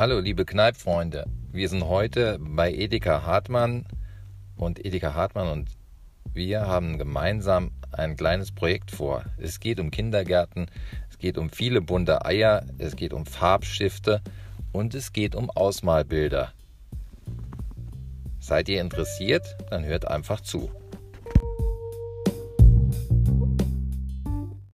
Hallo liebe Kneipfreunde, wir sind heute bei Edeka Hartmann und Edeka Hartmann und wir haben gemeinsam ein kleines Projekt vor. Es geht um Kindergärten, es geht um viele bunte Eier, es geht um Farbschifte und es geht um Ausmalbilder. Seid ihr interessiert? Dann hört einfach zu.